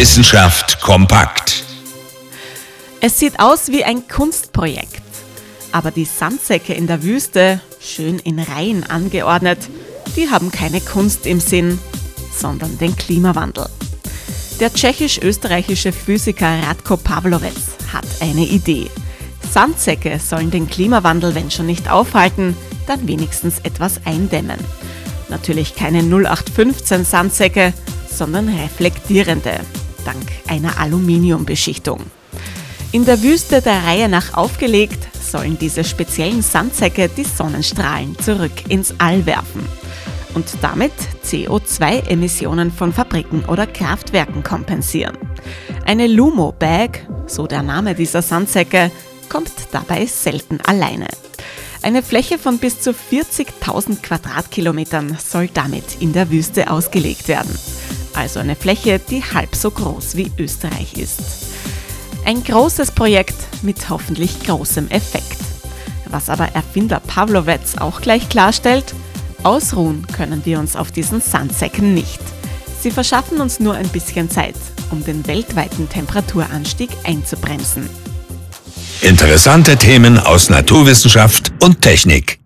Wissenschaft kompakt. Es sieht aus wie ein Kunstprojekt. Aber die Sandsäcke in der Wüste, schön in Reihen angeordnet, die haben keine Kunst im Sinn, sondern den Klimawandel. Der tschechisch-österreichische Physiker Radko Pavlovec hat eine Idee. Sandsäcke sollen den Klimawandel, wenn schon nicht aufhalten, dann wenigstens etwas eindämmen. Natürlich keine 0815 Sandsäcke, sondern reflektierende, dank einer Aluminiumbeschichtung. In der Wüste der Reihe nach aufgelegt, sollen diese speziellen Sandsäcke die Sonnenstrahlen zurück ins All werfen und damit CO2-Emissionen von Fabriken oder Kraftwerken kompensieren. Eine Lumo-Bag, so der Name dieser Sandsäcke, kommt dabei selten alleine. Eine Fläche von bis zu 40.000 Quadratkilometern soll damit in der Wüste ausgelegt werden. Also eine Fläche, die halb so groß wie Österreich ist. Ein großes Projekt mit hoffentlich großem Effekt. Was aber Erfinder Pavlovec auch gleich klarstellt, ausruhen können wir uns auf diesen Sandsäcken nicht. Sie verschaffen uns nur ein bisschen Zeit, um den weltweiten Temperaturanstieg einzubremsen. Interessante Themen aus Naturwissenschaft und Technik.